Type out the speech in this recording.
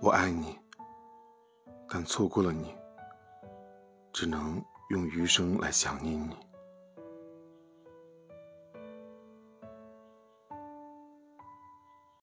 我爱你但错过了你只能用余生来想念你。